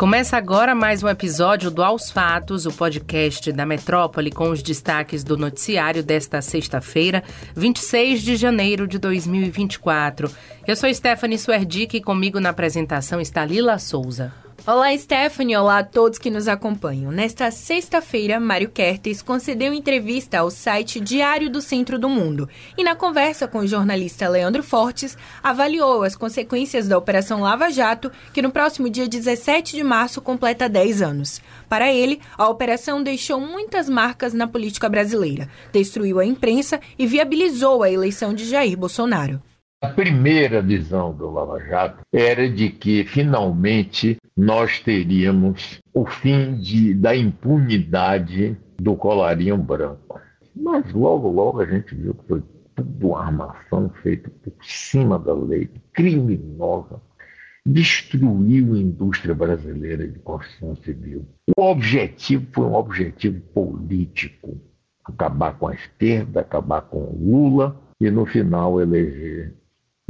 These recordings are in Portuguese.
Começa agora mais um episódio do Aos Fatos, o podcast da Metrópole com os destaques do noticiário desta sexta-feira, 26 de janeiro de 2024. Eu sou Stephanie Suerdick e comigo na apresentação está Lila Souza. Olá, Stephanie. Olá a todos que nos acompanham. Nesta sexta-feira, Mário Kertes concedeu entrevista ao site Diário do Centro do Mundo e, na conversa com o jornalista Leandro Fortes, avaliou as consequências da Operação Lava Jato, que no próximo dia 17 de março completa 10 anos. Para ele, a operação deixou muitas marcas na política brasileira, destruiu a imprensa e viabilizou a eleição de Jair Bolsonaro. A primeira visão do Lava Jato era de que finalmente nós teríamos o fim de, da impunidade do colarinho branco. Mas logo, logo a gente viu que foi tudo uma armação feita por cima da lei, criminosa, destruiu a indústria brasileira de construção civil. O objetivo foi um objetivo político, acabar com a esquerda, acabar com o Lula e no final eleger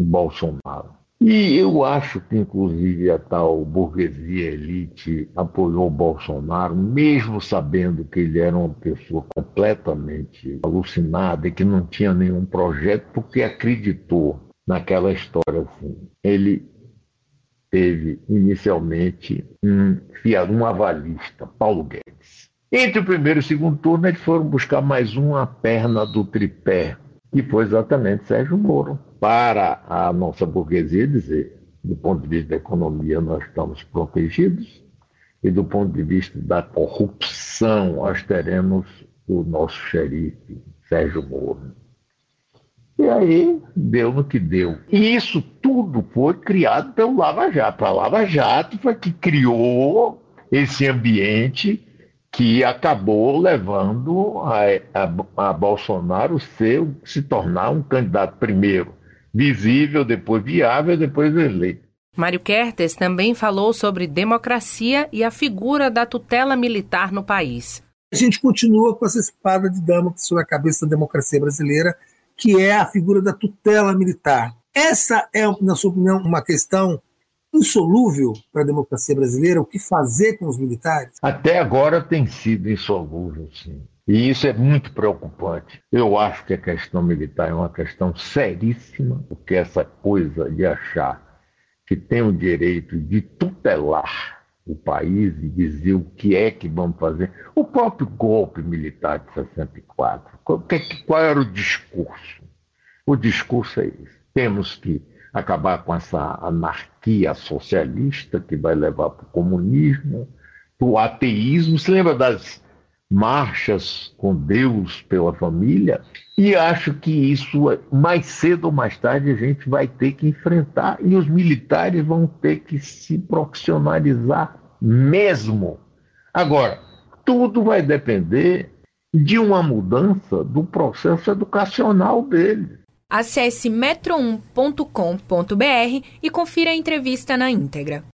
Bolsonaro. E eu acho que, inclusive, a tal burguesia elite apoiou Bolsonaro, mesmo sabendo que ele era uma pessoa completamente alucinada e que não tinha nenhum projeto, porque acreditou naquela história assim. Ele teve inicialmente um, um avalista, Paulo Guedes. Entre o primeiro e o segundo turno, eles foram buscar mais uma perna do tripé, que foi exatamente Sérgio Moro para a nossa burguesia dizer, do ponto de vista da economia, nós estamos protegidos, e do ponto de vista da corrupção, nós teremos o nosso xerife, Sérgio Moro. E aí deu no que deu. E isso tudo foi criado pelo Lava Jato. A Lava Jato foi que criou esse ambiente que acabou levando a, a, a Bolsonaro ser, se tornar um candidato primeiro visível, depois viável, depois eleito. Mário Kertes também falou sobre democracia e a figura da tutela militar no país. A gente continua com essa espada de dama sobre a cabeça da democracia brasileira, que é a figura da tutela militar. Essa é, na sua opinião, uma questão insolúvel para a democracia brasileira? O que fazer com os militares? Até agora tem sido insolúvel, sim. E isso é muito preocupante. Eu acho que a questão militar é uma questão seríssima, porque essa coisa de achar que tem o direito de tutelar o país e dizer o que é que vamos fazer. O próprio golpe militar de 64, qual, qual era o discurso? O discurso é esse. Temos que acabar com essa anarquia socialista que vai levar para o comunismo, para o ateísmo. Se lembra das marchas com Deus pela família, e acho que isso, mais cedo ou mais tarde, a gente vai ter que enfrentar, e os militares vão ter que se profissionalizar mesmo. Agora, tudo vai depender de uma mudança do processo educacional deles. Acesse metro1.com.br e confira a entrevista na íntegra.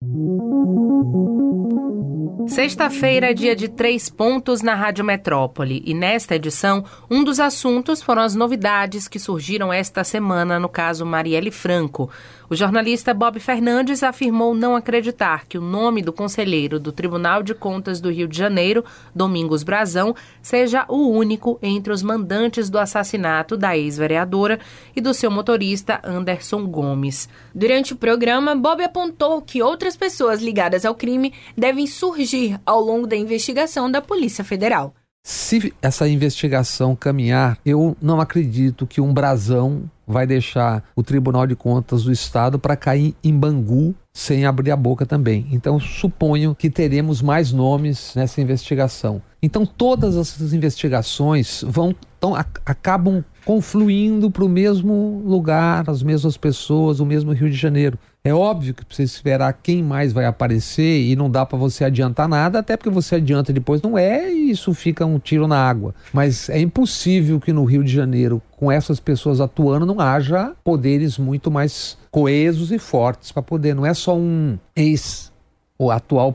Sexta-feira é dia de três pontos na Rádio Metrópole e nesta edição, um dos assuntos foram as novidades que surgiram esta semana no caso Marielle Franco. O jornalista Bob Fernandes afirmou não acreditar que o nome do conselheiro do Tribunal de Contas do Rio de Janeiro, Domingos Brazão, seja o único entre os mandantes do assassinato da ex-vereadora e do seu motorista Anderson Gomes. Durante o programa, Bob apontou que outras pessoas ligadas ao crime devem surgir ao longo da investigação da Polícia Federal. Se essa investigação caminhar, eu não acredito que um brasão vai deixar o Tribunal de Contas do Estado para cair em Bangu sem abrir a boca também. Então, suponho que teremos mais nomes nessa investigação. Então, todas essas investigações vão acabam confluindo para o mesmo lugar, as mesmas pessoas, o mesmo Rio de Janeiro. É óbvio que precisa esperar quem mais vai aparecer e não dá para você adiantar nada, até porque você adianta depois não é e isso fica um tiro na água. Mas é impossível que no Rio de Janeiro, com essas pessoas atuando, não haja poderes muito mais coesos e fortes para poder. Não é só um ex, o atual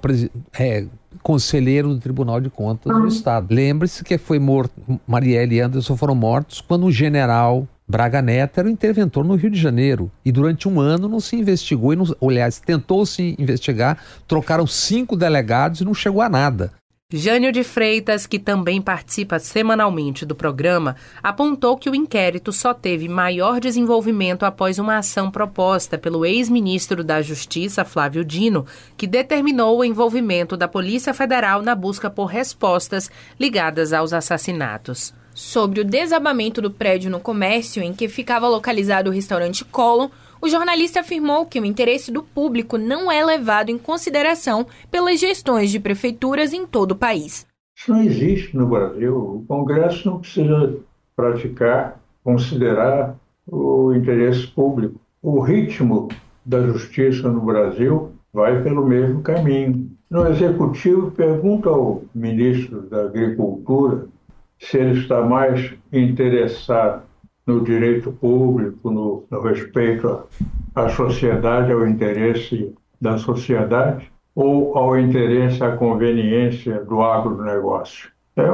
é, conselheiro do Tribunal de Contas do Estado. Lembre-se que foi morto, Marielle e Anderson foram mortos quando um general Braga Neto era o interventor no Rio de Janeiro. E durante um ano não se investigou, e não, aliás, tentou se investigar, trocaram cinco delegados e não chegou a nada. Jânio de Freitas, que também participa semanalmente do programa, apontou que o inquérito só teve maior desenvolvimento após uma ação proposta pelo ex-ministro da Justiça, Flávio Dino, que determinou o envolvimento da Polícia Federal na busca por respostas ligadas aos assassinatos. Sobre o desabamento do prédio no comércio em que ficava localizado o restaurante Colon, o jornalista afirmou que o interesse do público não é levado em consideração pelas gestões de prefeituras em todo o país. Isso não existe no Brasil. O Congresso não precisa praticar, considerar o interesse público. O ritmo da justiça no Brasil vai pelo mesmo caminho. No Executivo, pergunta ao ministro da Agricultura se ele está mais interessado no direito público, no, no respeito à, à sociedade, ao interesse da sociedade, ou ao interesse, à conveniência do agronegócio? É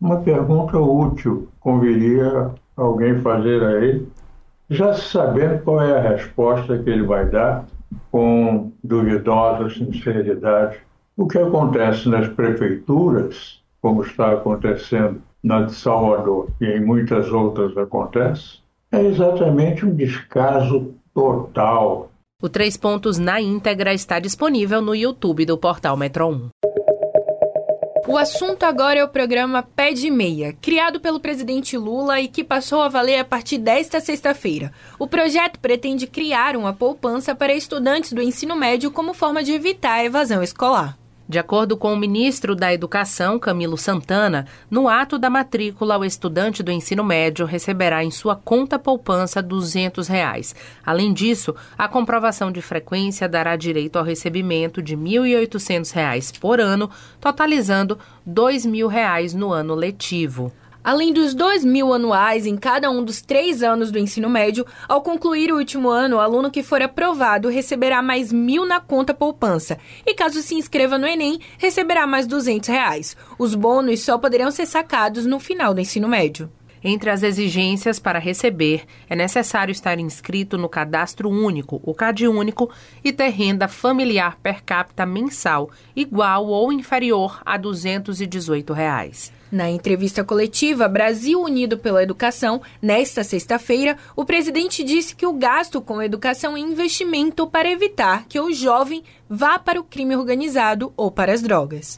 uma pergunta útil, conviria alguém fazer a ele, já sabendo qual é a resposta que ele vai dar, com duvidosa sinceridade. O que acontece nas prefeituras, como está acontecendo na de Salvador e em muitas outras acontece, é exatamente um descaso total. O Três Pontos na íntegra está disponível no YouTube do portal Metro 1. O assunto agora é o programa Pé de Meia, criado pelo presidente Lula e que passou a valer a partir desta sexta-feira. O projeto pretende criar uma poupança para estudantes do ensino médio como forma de evitar a evasão escolar. De acordo com o ministro da Educação, Camilo Santana, no ato da matrícula, o estudante do ensino médio receberá em sua conta poupança 200 reais. Além disso, a comprovação de frequência dará direito ao recebimento de R$ 1.800 por ano, totalizando R$ 2.000 no ano letivo. Além dos 2 mil anuais em cada um dos três anos do ensino médio, ao concluir o último ano, o aluno que for aprovado receberá mais mil na conta poupança. E caso se inscreva no Enem, receberá mais 200 reais. Os bônus só poderão ser sacados no final do ensino médio. Entre as exigências para receber, é necessário estar inscrito no Cadastro Único, o CadÚnico, e ter renda familiar per capita mensal igual ou inferior a 218 reais. Na entrevista coletiva Brasil Unido pela Educação, nesta sexta-feira, o presidente disse que o gasto com educação é investimento para evitar que o jovem vá para o crime organizado ou para as drogas.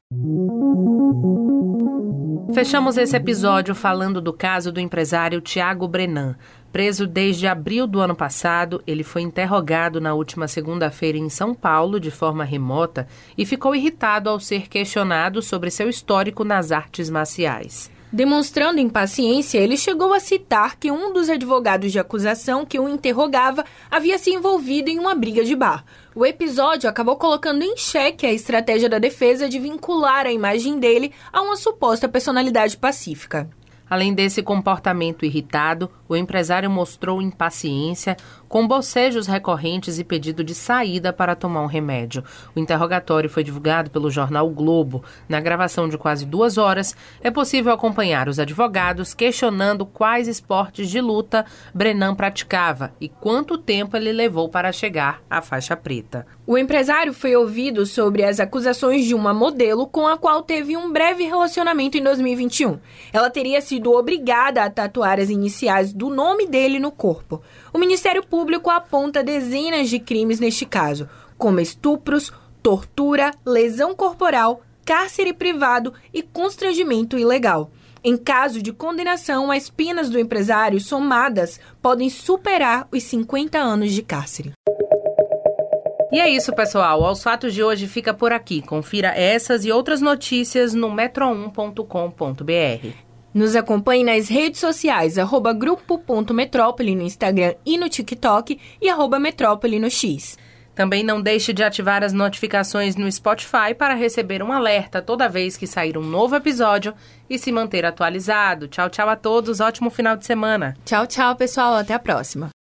Fechamos esse episódio falando do caso do empresário Tiago Brenan. Preso desde abril do ano passado, ele foi interrogado na última segunda-feira em São Paulo de forma remota e ficou irritado ao ser questionado sobre seu histórico nas artes marciais. Demonstrando impaciência, ele chegou a citar que um dos advogados de acusação que o interrogava havia se envolvido em uma briga de bar. O episódio acabou colocando em xeque a estratégia da defesa de vincular a imagem dele a uma suposta personalidade pacífica. Além desse comportamento irritado, o empresário mostrou impaciência, com bocejos recorrentes e pedido de saída para tomar um remédio. O interrogatório foi divulgado pelo jornal o Globo. Na gravação de quase duas horas, é possível acompanhar os advogados questionando quais esportes de luta Brenan praticava e quanto tempo ele levou para chegar à faixa preta. O empresário foi ouvido sobre as acusações de uma modelo com a qual teve um breve relacionamento em 2021. Ela teria sido obrigada a tatuar as iniciais do nome dele no corpo. O Ministério Público aponta dezenas de crimes neste caso, como estupros, tortura, lesão corporal, cárcere privado e constrangimento ilegal. Em caso de condenação, as penas do empresário somadas podem superar os 50 anos de cárcere. E é isso, pessoal. Aos fatos de hoje fica por aqui. Confira essas e outras notícias no metro1.com.br. Nos acompanhe nas redes sociais, arroba grupo.metrópole no Instagram e no TikTok e arroba metrópole no X. Também não deixe de ativar as notificações no Spotify para receber um alerta toda vez que sair um novo episódio e se manter atualizado. Tchau, tchau a todos. Ótimo final de semana. Tchau, tchau, pessoal. Até a próxima.